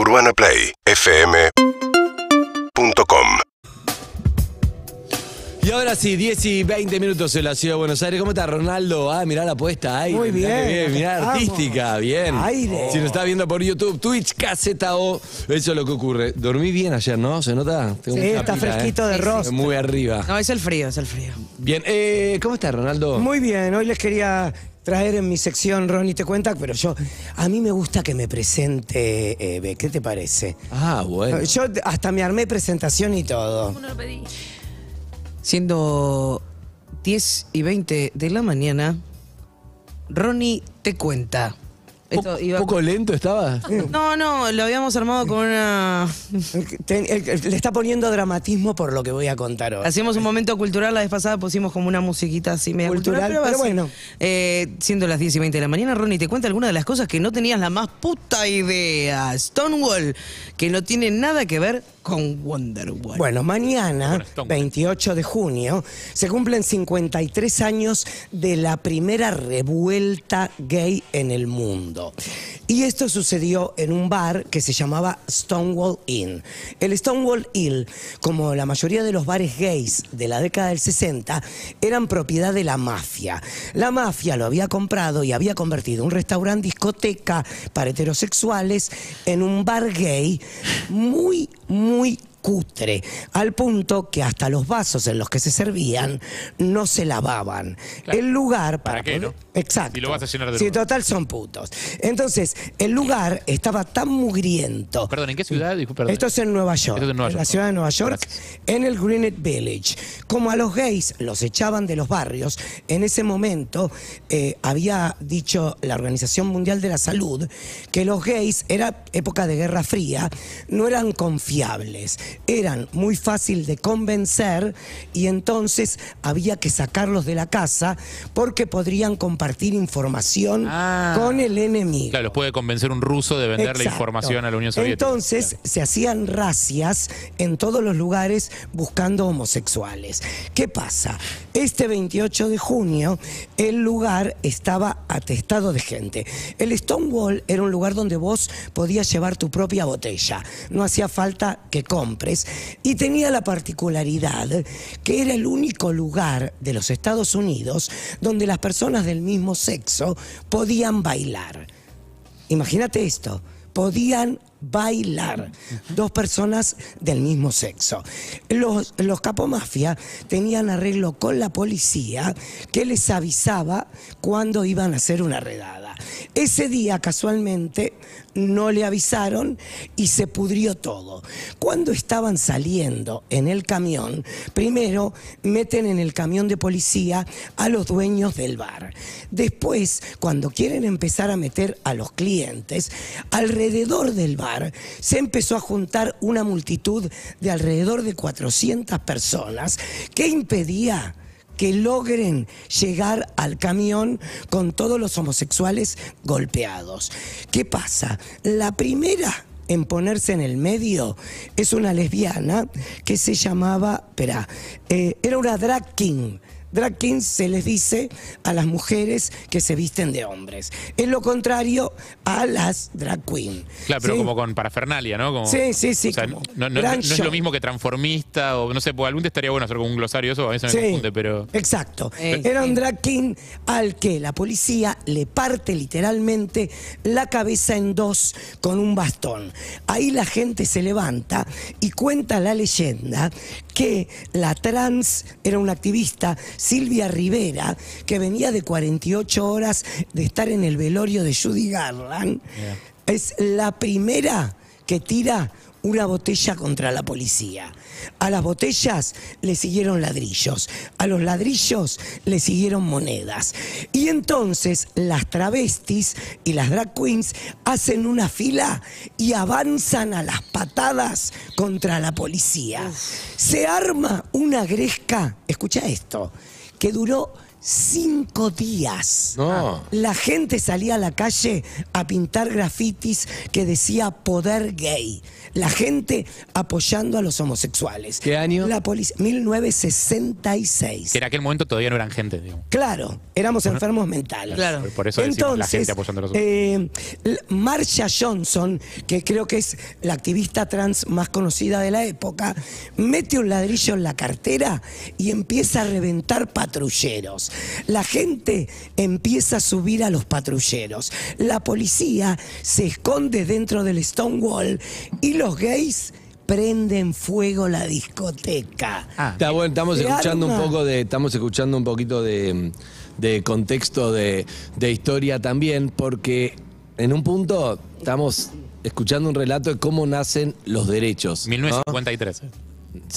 UrbanaPlayFM.com Y ahora sí, 10 y 20 minutos en la ciudad de Buenos Aires. ¿Cómo está Ronaldo? Ah, mirá la puesta. Ay, Muy mirá qué bien, mirá, acá artística, bien. Aire. Si nos está viendo por YouTube, Twitch, KZO. Eso es lo que ocurre. Dormí bien ayer, ¿no? ¿Se nota? Tengo Sí, está pila, fresquito ¿eh? de rostro. Muy arriba. No, es el frío, es el frío. Bien, eh, ¿cómo está Ronaldo? Muy bien, hoy les quería traer en mi sección Ronnie te cuenta, pero yo, a mí me gusta que me presente Eve, ¿qué te parece? Ah, bueno. Yo hasta me armé presentación y todo. Siendo 10 y 20 de la mañana, Ronnie te cuenta. Esto ¿Un iba- poco lento estaba? No, no, lo habíamos armado con una... Ten- el- el- le está poniendo dramatismo por lo que voy a contar hoy. Hacíamos un momento cultural, la vez pasada pusimos como una musiquita así media Cultural, cultural, pero así. bueno. Eh, siendo las 10 y 20 de la mañana, Ronnie te cuenta algunas de las cosas que no tenías la más puta idea. Stonewall, que no tiene nada que ver con Wonderwall. Bueno, mañana, 28 de junio, se cumplen 53 años de la primera revuelta gay en el mundo. Y esto sucedió en un bar que se llamaba Stonewall Inn. El Stonewall Inn, como la mayoría de los bares gays de la década del 60, eran propiedad de la mafia. La mafia lo había comprado y había convertido un restaurante discoteca para heterosexuales en un bar gay muy, muy cutre, al punto que hasta los vasos en los que se servían no se lavaban. El lugar ¿Para qué, poder- no? Exacto. Si lo vas a llenar de Sí, total son putos. Entonces, el lugar estaba tan mugriento. Perdón, ¿en qué ciudad? Disculpe, perdón. Esto es en Nueva York. Esto es en Nueva la York. ciudad de Nueva York, Gracias. en el Greenwich Village. Como a los gays los echaban de los barrios, en ese momento eh, había dicho la Organización Mundial de la Salud que los gays, era época de Guerra Fría, no eran confiables, eran muy fácil de convencer y entonces había que sacarlos de la casa porque podrían compartir información Ah. con el enemigo. Claro, los puede convencer un ruso de vender la Exacto. información a la Unión Soviética. Entonces se hacían racias en todos los lugares buscando homosexuales. ¿Qué pasa? Este 28 de junio el lugar estaba atestado de gente. El Stonewall era un lugar donde vos podías llevar tu propia botella. No hacía falta que compres. Y tenía la particularidad que era el único lugar de los Estados Unidos donde las personas del mismo sexo podían bailar. Imagínate esto, podían bailar dos personas del mismo sexo. Los, los capomafia tenían arreglo con la policía que les avisaba cuando iban a hacer una redada. Ese día casualmente no le avisaron y se pudrió todo. Cuando estaban saliendo en el camión, primero meten en el camión de policía a los dueños del bar. Después, cuando quieren empezar a meter a los clientes, alrededor del bar se empezó a juntar una multitud de alrededor de 400 personas que impedía que logren llegar al camión con todos los homosexuales golpeados. ¿Qué pasa? La primera en ponerse en el medio es una lesbiana que se llamaba, espera, eh, era una drag king. Drag king se les dice a las mujeres que se visten de hombres. Es lo contrario a las drag queen. Claro, pero ¿sí? como con parafernalia, ¿no? Como- Sí, sí, sí, O sea, como no, no- gran no es lo mismo que transformista o no sé, pues algún día estaría bueno hacer como un glosario eso, a veces me Sí, confunde, pero... Exacto. Eh, Era un drag king al que la policía le parte literalmente la cabeza en dos con un bastón. Ahí la gente se levanta y cuenta la leyenda que la trans era una activista, Silvia Rivera, que venía de 48 horas de estar en el velorio de Judy Garland. Es la primera que tira una botella contra la policía. A las botellas le siguieron ladrillos, a los ladrillos le siguieron monedas. Y entonces las travestis y las drag queens hacen una fila y avanzan a las patadas contra la policía. Se arma una gresca, escucha esto, que duró cinco días. No. La gente salía a la calle a pintar grafitis que decía poder gay. La gente apoyando a los homosexuales. ¿Qué año? La policía. 1966. Que en aquel momento todavía no eran gente, digamos. Claro, éramos enfermos mentales. Claro. Por eso decimos la gente apoyando a los eh, L- Marsha Johnson, que creo que es la activista trans más conocida de la época, mete un ladrillo en la cartera y empieza a reventar patrulleros. La gente empieza a subir a los patrulleros. La policía se esconde dentro del Stonewall y los gays prenden fuego la discoteca. Ah, Está bueno, estamos escuchando un poco de, estamos escuchando un poquito de, de contexto de, de historia también, porque en un punto estamos escuchando un relato de cómo nacen los derechos. ¿no? 1953.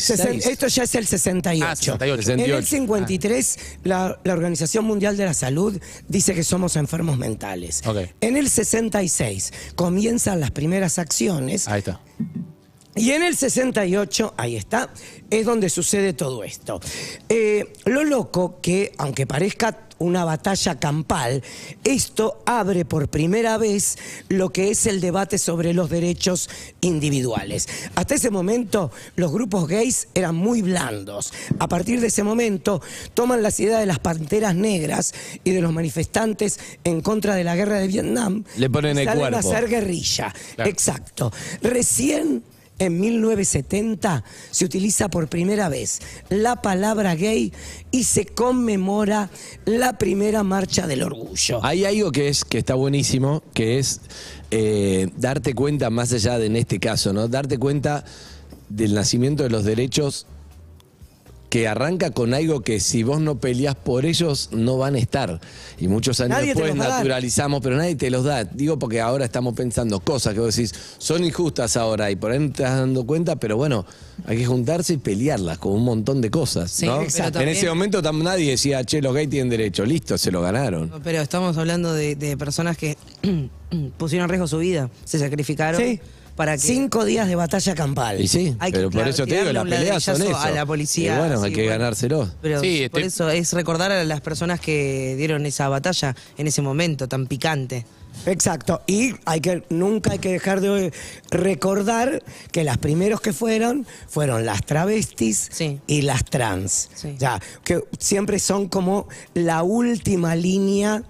66. Sesen- Esto ya es el 68. Ah, 68. En el 68. 53, la, la Organización Mundial de la Salud dice que somos enfermos mentales. En el 66 comienzan las primeras acciones Ahí está. y en el 68, ahí está, es donde sucede todo esto. Eh, lo loco que, aunque parezca una batalla campal, esto abre por primera vez lo que es el debate sobre los derechos individuales. Hasta ese momento los grupos gays eran muy blandos. A partir de ese momento toman las ideas de las panteras negras y de los manifestantes en contra de la guerra de Vietnam. Le ponen y el salen a hacer guerrilla. Claro. Exacto. Recién en 1970 se utiliza por primera vez la palabra gay y se conmemora la primera marcha del orgullo. Hay algo que es que está buenísimo, que es eh, darte cuenta, más allá de en este caso, ¿no? Darte cuenta del nacimiento de los derechos que arranca con algo que si vos no peleás por ellos no van a estar. Y muchos años Nadie después naturalizamos, pero nadie te los da. Digo porque ahora estamos pensando cosas que vos decís, son injustas ahora y por ahí no te estás dando cuenta, pero bueno, hay que juntarse y pelearlas con un montón de cosas. Sí, ¿no? pero En también- ese momento nadie decía, che, los gays tienen derecho, listo, se lo ganaron. Pero estamos hablando de, de personas que pusieron en riesgo su vida, se sacrificaron Sí. Para que... Cinco días de batalla campal. Y sí, Hay que, pero por claro, eso te digo, las peleas son eso. a la policía, Y bueno, hay que bueno. ganárselo. Pero Sí, por eso es recordar a las personas que dieron esa batalla en ese momento tan picante. Exacto. Y hay que, nunca hay que dejar de recordar que las primeros que fueron fueron las travestis Sí. y las trans. Sí. Ya, que siempre son como la última línea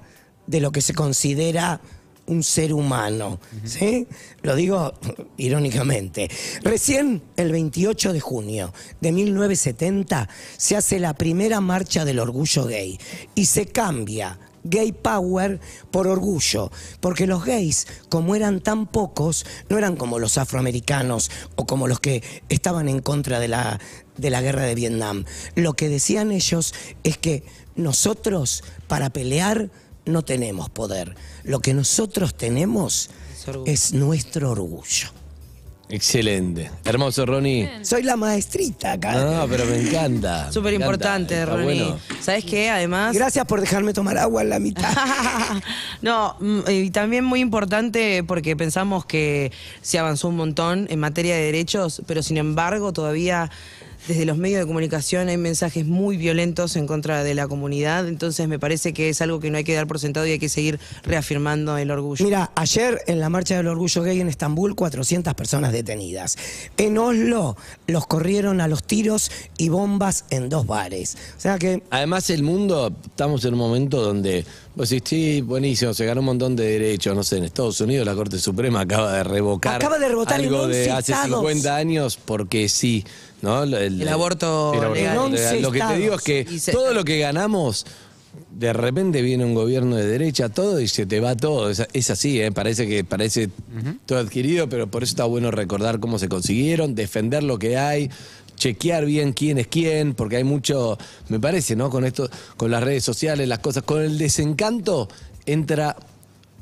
de lo que se considera un ser humano. ¿sí? Lo digo irónicamente. Recién, el 28 de junio de 1970, se hace la primera marcha del orgullo gay y se cambia gay power por orgullo, porque los gays, como eran tan pocos, no eran como los afroamericanos o como los que estaban en contra de la, de la guerra de Vietnam. Lo que decían ellos es que nosotros, para pelear, no tenemos poder. Lo que nosotros tenemos Es nuestro orgullo. Excelente. Hermoso, Ronnie. Soy la maestrita acá. No, pero me encanta. Súper importante, Ronnie. bueno. ¿Sabes qué? Además... Gracias por dejarme tomar agua en la mitad. no, mm, y también muy importante porque pensamos que se avanzó un montón en materia de derechos, pero sin embargo todavía desde los medios de comunicación hay mensajes muy violentos en contra de la comunidad, entonces me parece que es algo que no hay que dar por sentado y hay que seguir reafirmando el orgullo. Mira, ayer en la marcha del orgullo gay en Estambul, 400 personas detenidas. En Oslo los corrieron a los tiros y bombas en dos bares. O sea que Además, el mundo, estamos en un momento donde vos decís, sí, buenísimo, se ganó un montón de derechos. No sé, en Estados Unidos la Corte Suprema acaba de revocar Acaba de rebotar en algo 11 de hace estados. 50 años porque sí. ¿no? El, El aborto el aborto legal. En 11 Lo que te digo es que todo lo que ganamos. De repente viene un gobierno de derecha, todo y se te va todo. Es, es así, ¿eh? parece que parece todo adquirido, pero por eso está bueno recordar cómo se consiguieron, defender lo que hay, chequear bien quién es quién, porque hay mucho, me parece, ¿no? Con esto, con las redes sociales, las cosas, con el desencanto entra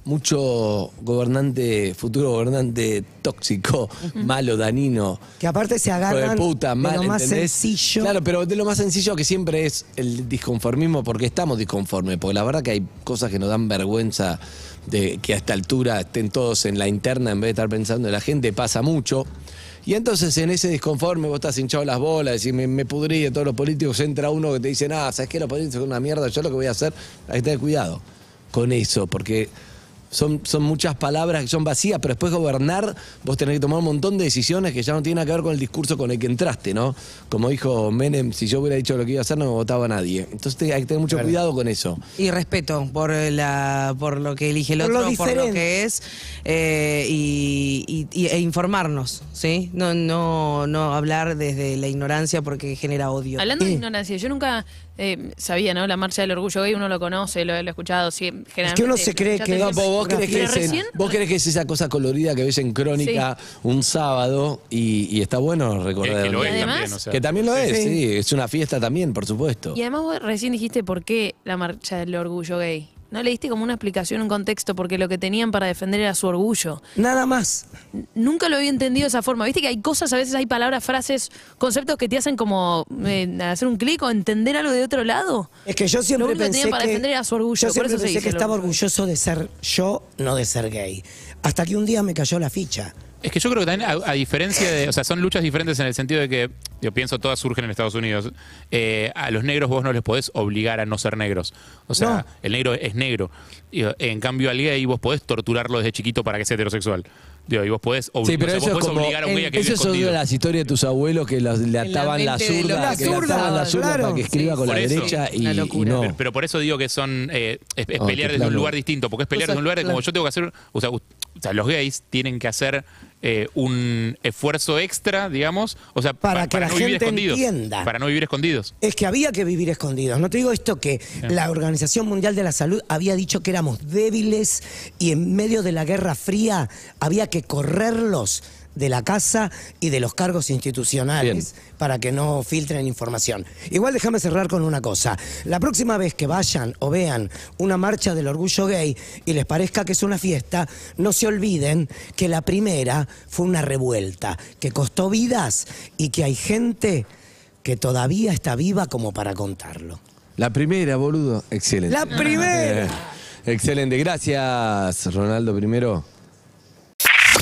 mucho gobernante, futuro gobernante tóxico, malo, danino. Que aparte se hijo de agarran puta, de mal, lo más ¿entendés? sencillo. Claro, pero de lo más sencillo que siempre es el disconformismo, porque estamos disconformes, porque la verdad que hay cosas que nos dan vergüenza de que a esta altura estén todos en la interna en vez de estar pensando en la gente, pasa mucho. Y entonces en ese disconforme vos estás hinchado las bolas, decís, me, me pudrí de todos los políticos, entra uno que te dice, nada, ¿sabes qué? Los políticos son una mierda, yo lo que voy a hacer, hay que tener cuidado con eso, porque son, son muchas palabras que son vacías, pero después gobernar, vos tenés que tomar un montón de decisiones que ya no tienen nada que ver con el discurso con el que entraste, ¿no? Como dijo Menem, si yo hubiera dicho lo que iba a hacer, no me votaba nadie. Entonces hay que tener mucho cuidado con eso. Y respeto por la por lo que elige el Por lo otro, por lo que es, eh, y, y- y- e informarnos, ¿sí? No, no, no hablar desde la ignorancia porque genera odio. Hablando de ignorancia, yo nunca eh, sabía, ¿no? La marcha del orgullo gay, uno lo conoce, lo, lo he escuchado. Sí, generalmente, uno se cree que- No, vos, crees que es, en- recién- vos crees que es esa cosa colorida que ves en Crónica un sábado y, y está bueno recordar. que lo es además- también, o sea. Que también lo es, Sí. sí, es una fiesta también, por supuesto. Y además vos recién dijiste por qué la marcha del orgullo gay. No le diste como una explicación, un contexto, porque lo que tenían para defender era su orgullo. Nada más. N- Nunca lo había entendido de esa forma. Viste que hay cosas, a veces hay palabras, frases, conceptos que te hacen como eh, hacer un clic o entender algo de otro lado. Es que yo siempre Lo único que pensé tenían para que defender era su orgullo, yo por siempre eso se pensé dice que el estaba orgullo. orgulloso de ser yo, no de ser gay. Hasta que un día me cayó la ficha. Es que yo creo que también, a, a diferencia de. O sea, son luchas diferentes en el sentido de que, yo pienso, todas surgen en Estados Unidos. Eh, a los negros vos no les podés obligar a no ser negros. O sea, No. el negro es negro. Y, en cambio, al gay vos podés torturarlo desde chiquito para que sea heterosexual. Digo, y vos podés, obli- Sí, pero o sea, eso vos podés como. obligar a un gay a que Eso vive es escondido. de las historias de tus abuelos que los- le la ataban la de zurda, los que le zurda, ataban la zurda claro. para que escriba Sí, con la eso. derecha y, y locura. no. Pero, pero por eso digo que son eh, es, es Oh, pelear desde un plano. lugar distinto, porque es pelear desde un lugar de como yo tengo que hacer, o sea, o sea, los gays tienen que hacer eh, un esfuerzo extra, digamos, o sea, Para pa- que la no gente entienda. para no vivir escondidos. Es que había que vivir escondidos. No te digo esto que la Organización Mundial de la Salud había dicho que éramos débiles y en medio de la Guerra Fría había que correrlos de la casa y de los cargos institucionales para que no filtren información. Igual déjame cerrar con una cosa. La próxima vez que vayan o vean una marcha del orgullo gay y les parezca que es una fiesta, no se olviden que la primera fue una revuelta, que costó vidas y que hay gente que todavía está viva como para contarlo. La primera, boludo. Excelente. ¡La primera! Eh, excelente. Gracias, Ronaldo, primero.